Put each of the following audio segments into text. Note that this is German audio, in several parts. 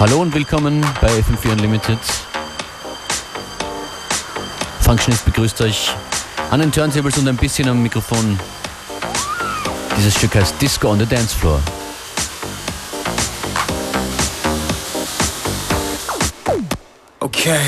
Hallo und willkommen bei FM4 Unlimited. Functionist begrüßt euch an den Turntables und ein bisschen am Mikrofon. Dieses Stück heißt Disco on the Dance Floor. Okay.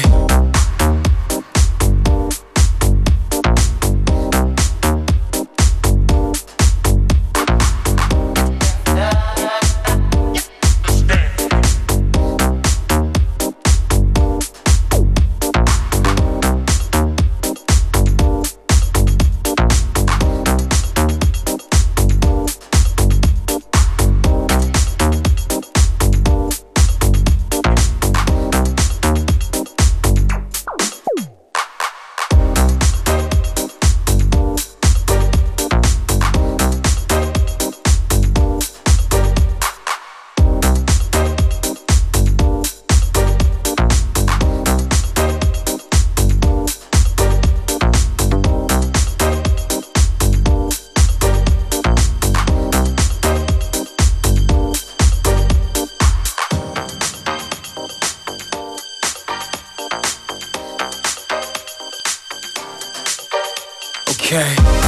okay.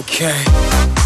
okay.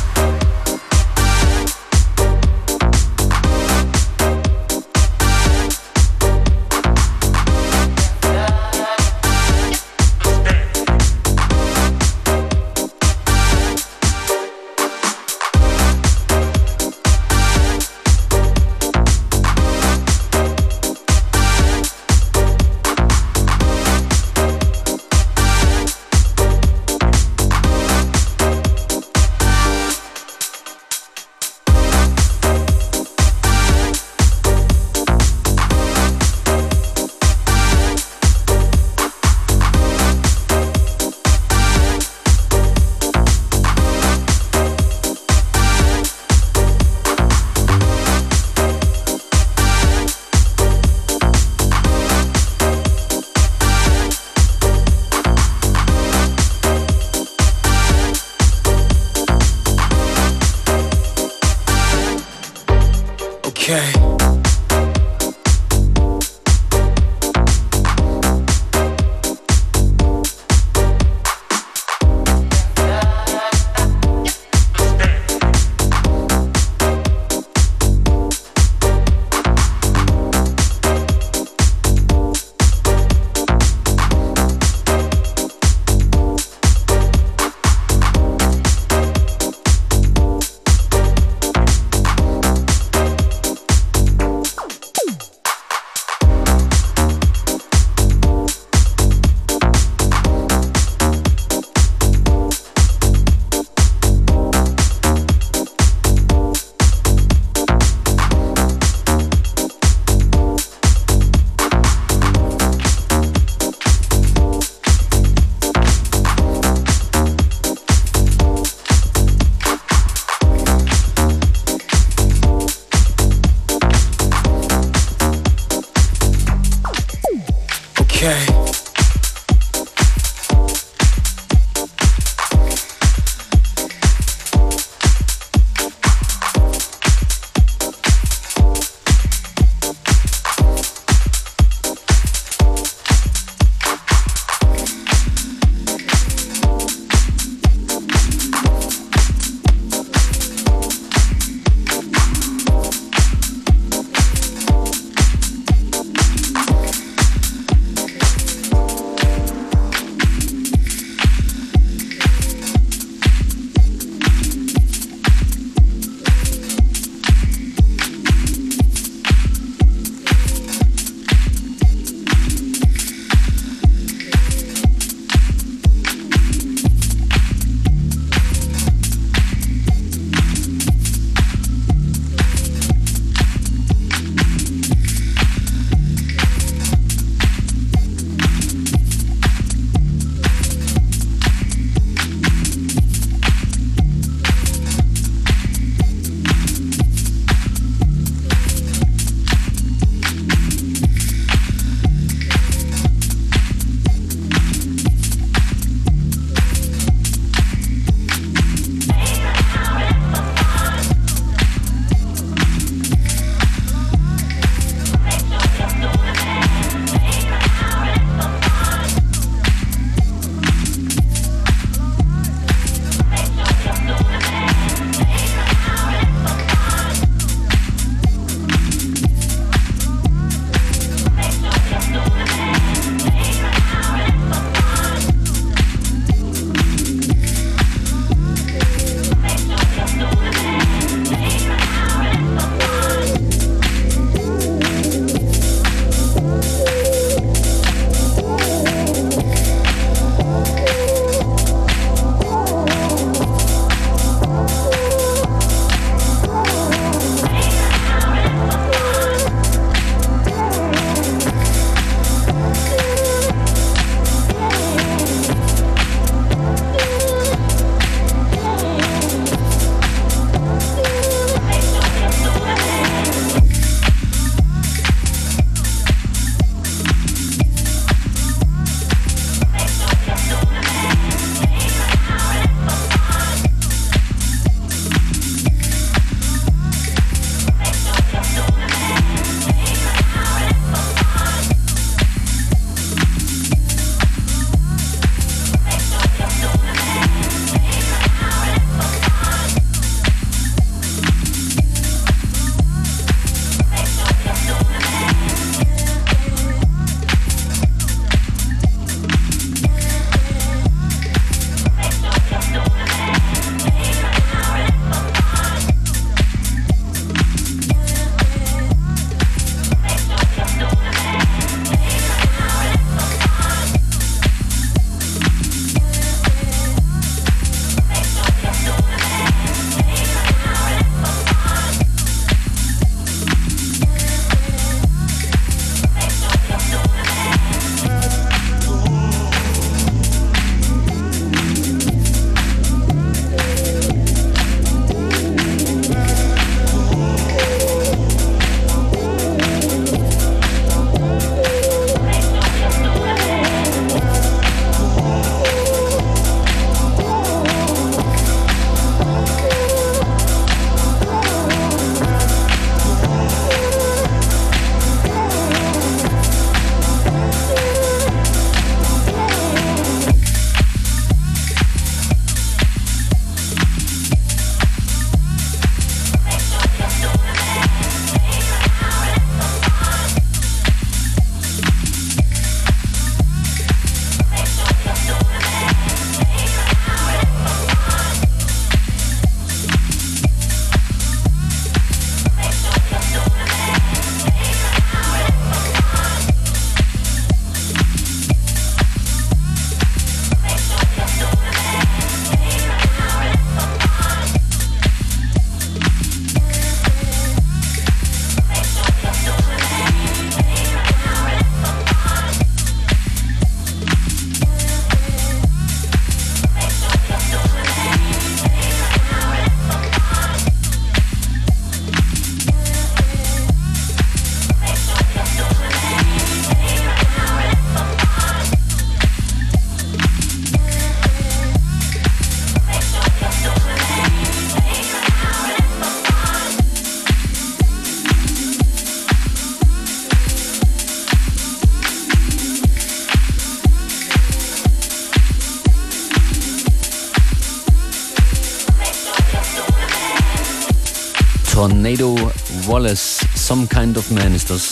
Kind of Man ist das.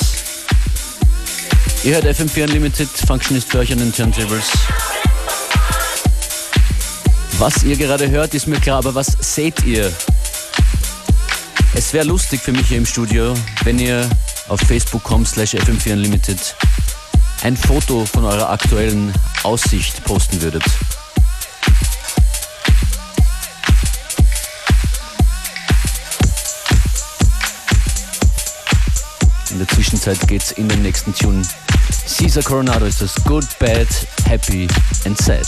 Ihr hört FM4 Unlimited, Functionist für euch an den Turntables. Was ihr gerade hört, ist mir klar, aber was seht ihr? Es wäre lustig für mich hier im Studio, wenn ihr auf facebook.com slash fm4 unlimited ein Foto von eurer aktuellen Aussicht posten würdet. Zwischenzeit geht's in den nächsten Tune. Caesar Coronado ist das Good, Bad, Happy and Sad.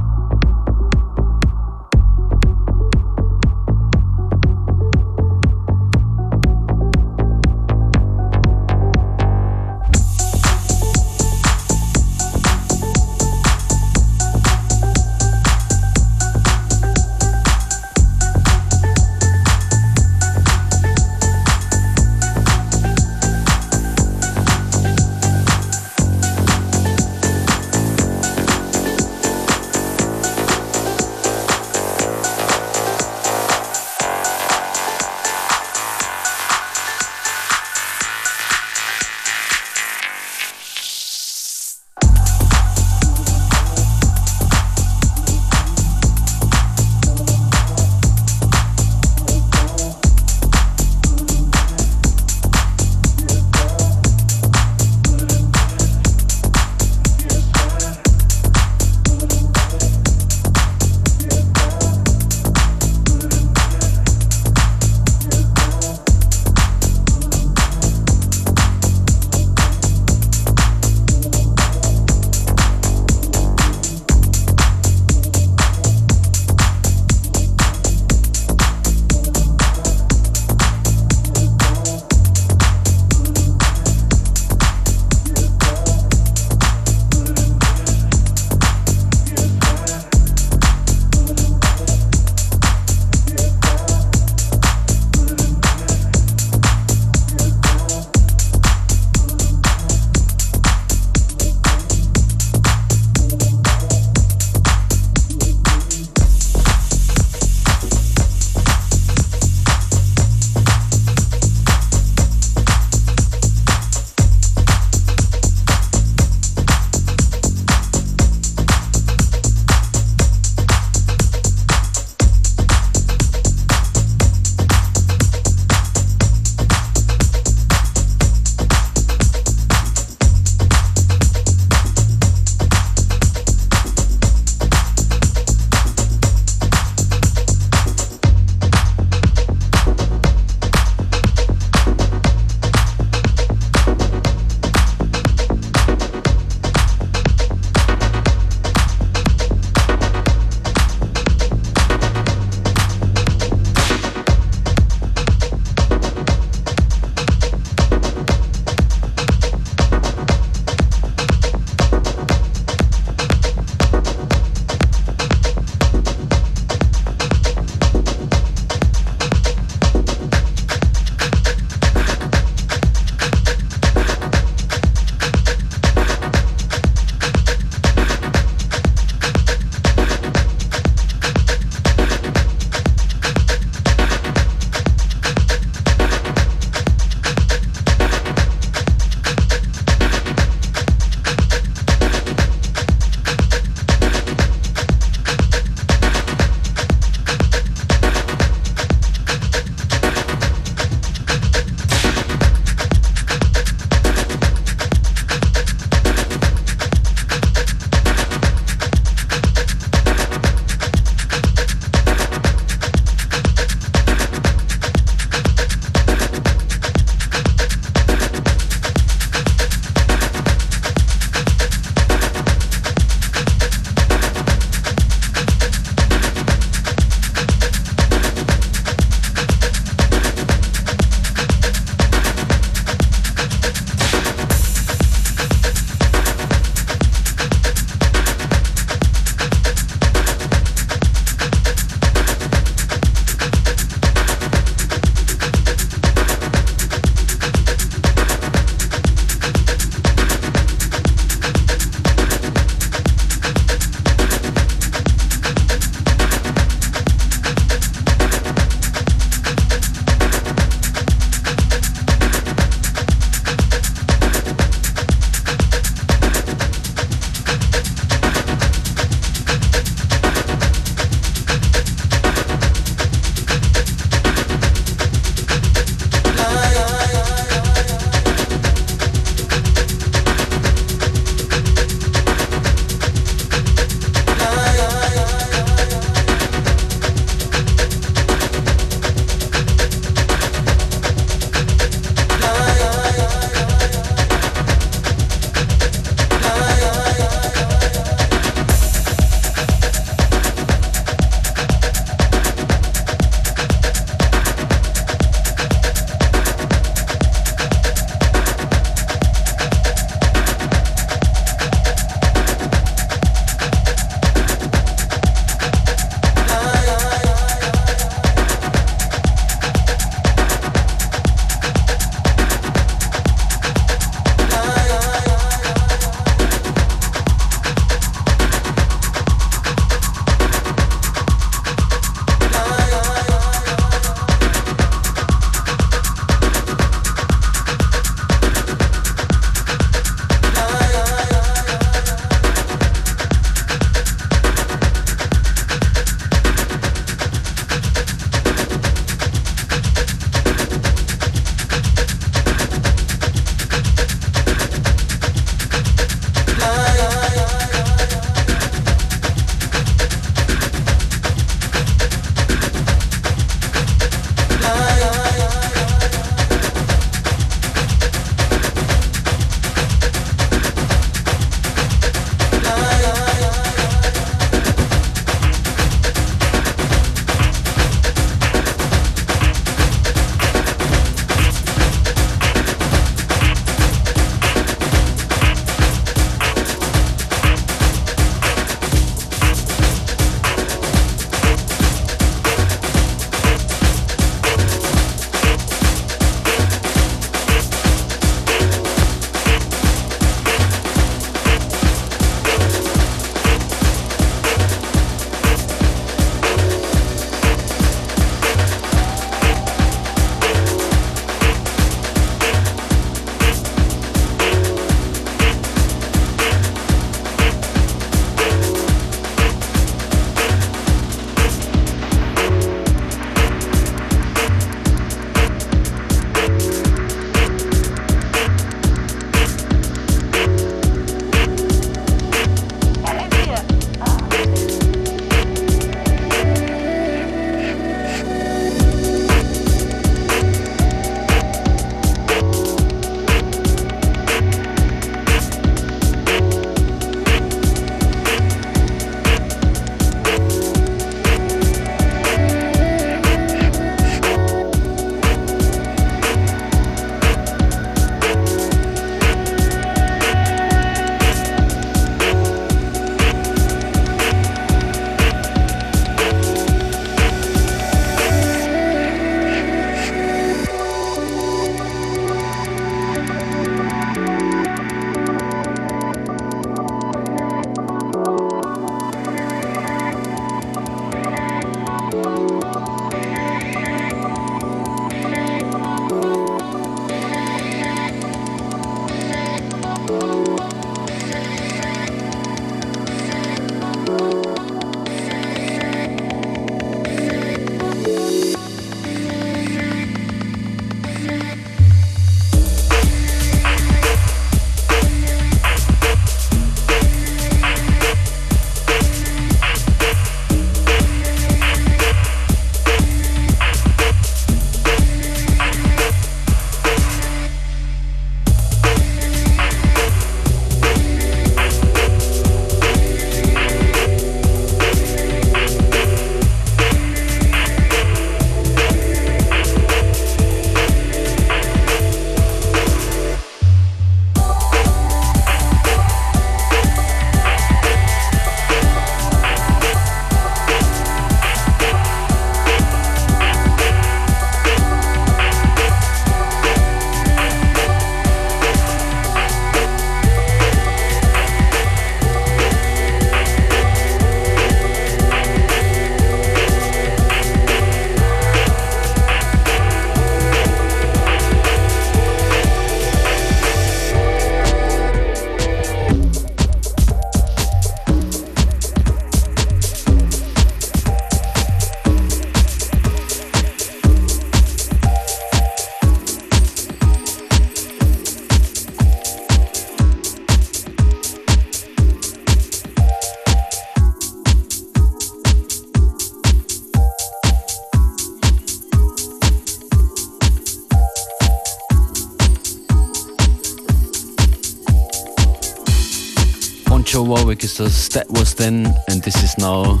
Joe Warwick ist das That Was Then and This Is Now.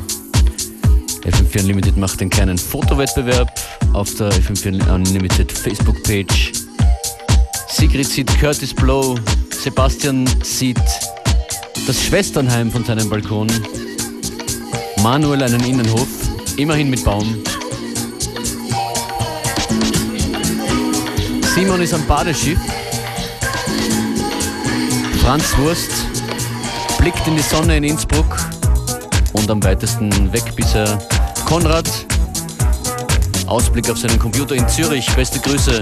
FM4 Unlimited macht einen kleinen Fotowettbewerb auf der FM4 Unlimited Facebook-Page. Sigrid sieht Curtis Blow, Sebastian sieht das Schwesternheim von seinem Balkon, Manuel einen Innenhof, immerhin mit Baum. Simon ist am Badeschiff. Franz Wurst blickt in die Sonne in Innsbruck und am weitesten weg bis er Konrad. Ausblick auf seinen Computer in Zürich. Beste Grüße.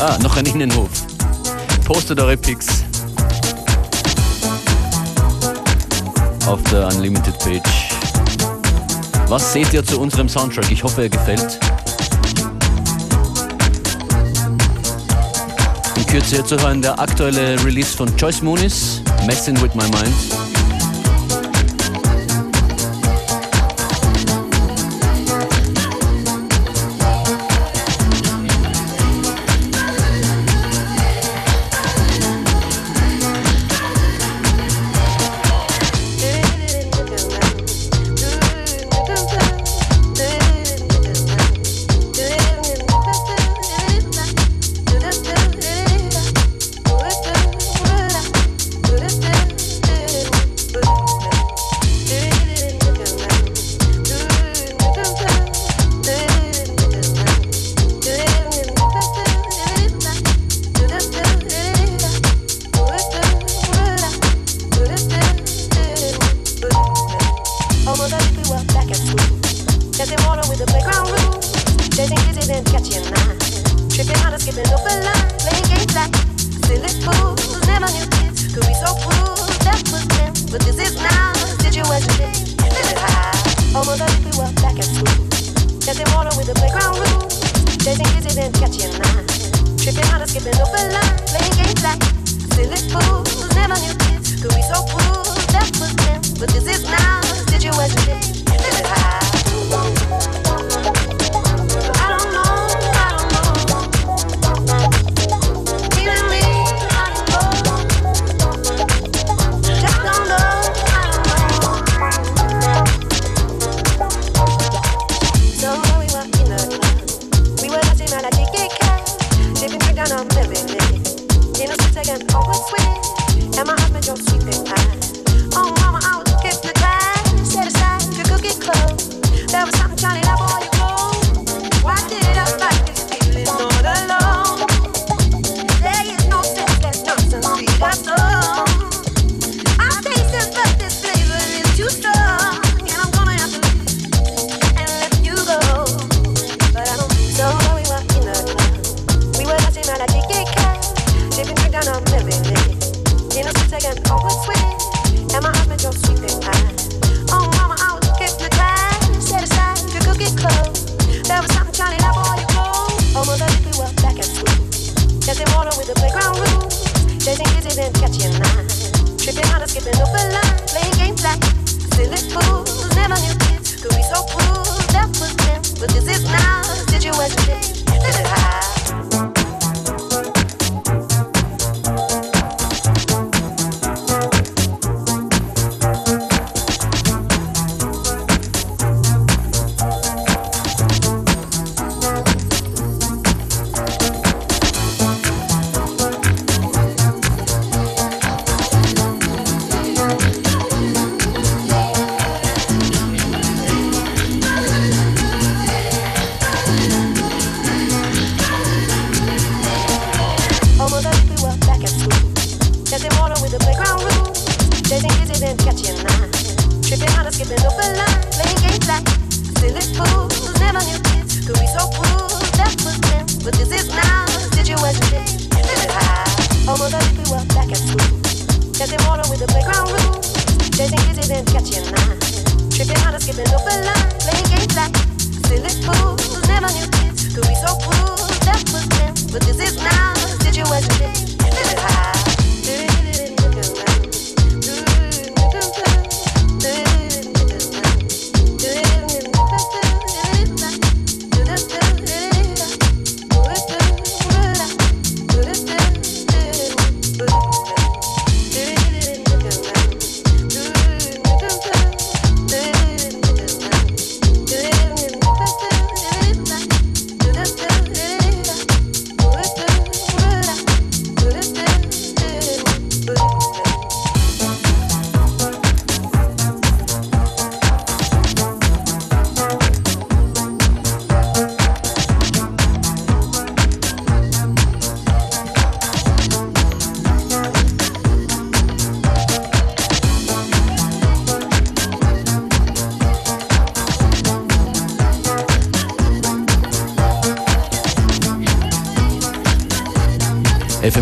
Ah, noch ein Innenhof. Postet eure Pics auf der Unlimited Page. Was seht ihr zu unserem Soundtrack? Ich hoffe, er gefällt. Kürze zu hören der aktuelle Release von Joyce Moonis, Messing with My Mind. catching lines, skipping over lines, playing games like silly fools. Never knew kids could be so cool. That was then, but this is now. Situation, did you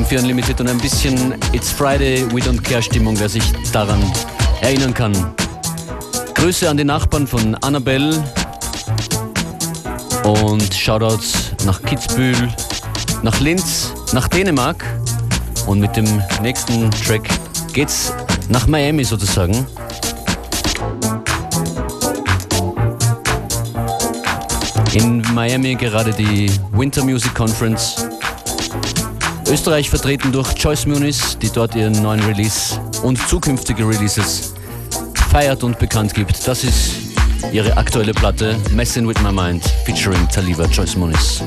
FM4 Unlimited und ein bisschen It's Friday, We Don't Care Stimmung, wer sich daran erinnern kann. Grüße an die Nachbarn von Annabelle und Shoutouts nach Kitzbühel, nach Linz, nach Dänemark und mit dem nächsten Track geht's nach Miami sozusagen. In Miami gerade die Winter Music Conference. Österreich vertreten durch Joyce Muniz, die dort ihren neuen Release und zukünftige Releases feiert und bekannt gibt. Das ist ihre aktuelle Platte Messing with My Mind featuring Taliba Joyce Muniz.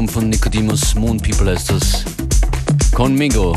Album von Nicodemus Moon People heißt das. Conmigo.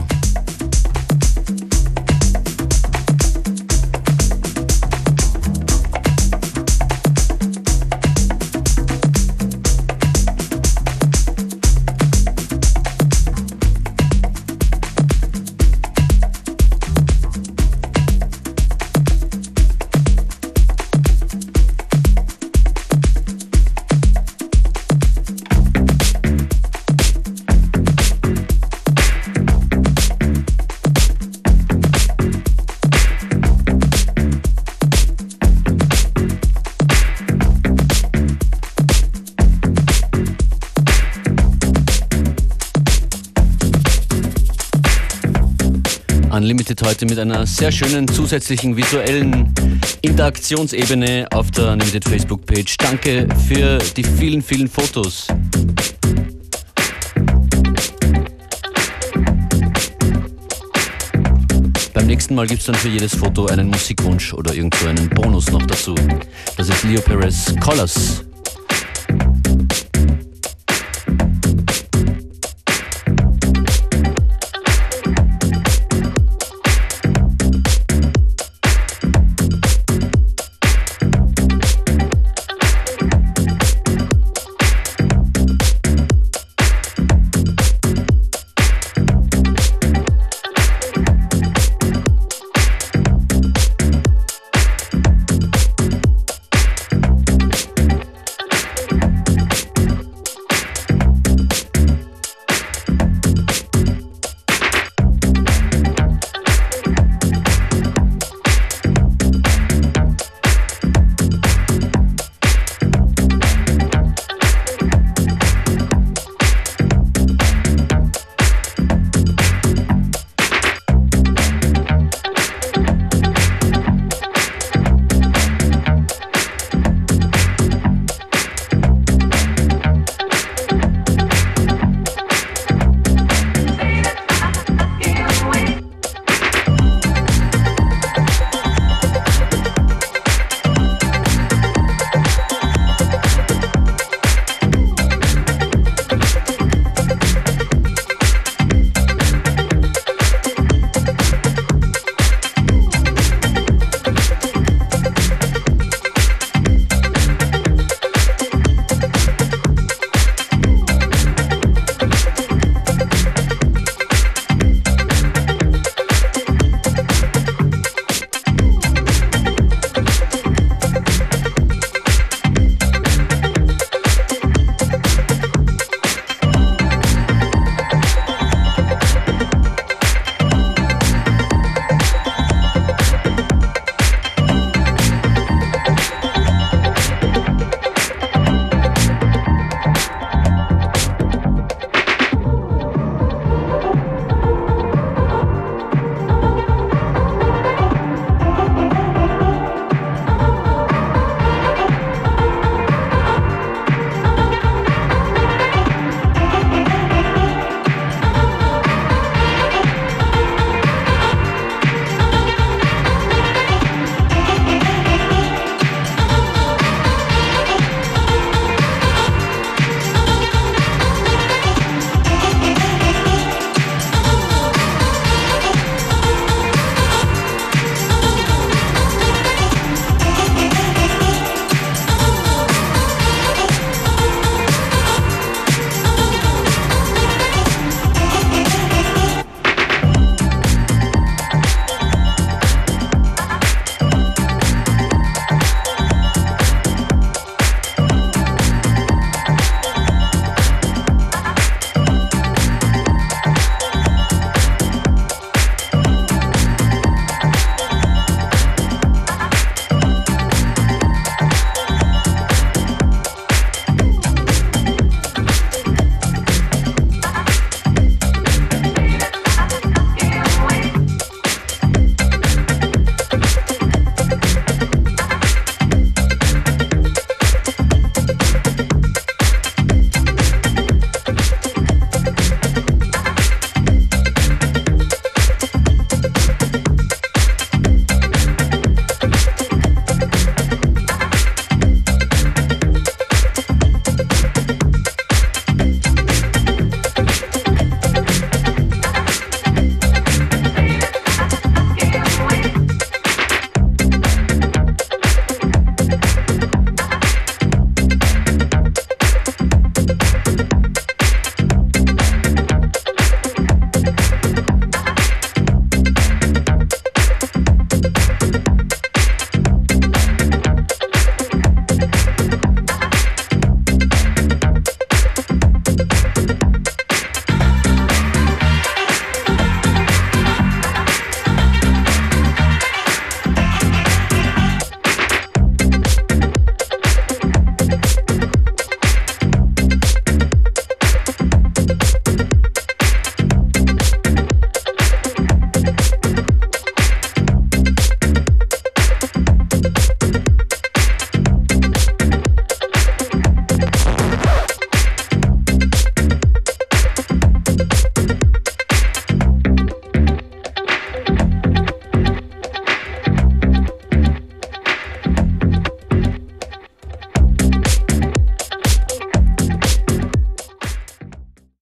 heute mit einer sehr schönen zusätzlichen visuellen Interaktionsebene auf der Unlimited Facebook-Page. Danke für die vielen, vielen Fotos. Beim nächsten Mal gibt es dann für jedes Foto einen Musikwunsch oder irgendwo einen Bonus noch dazu. Das ist Leo Perez Collars.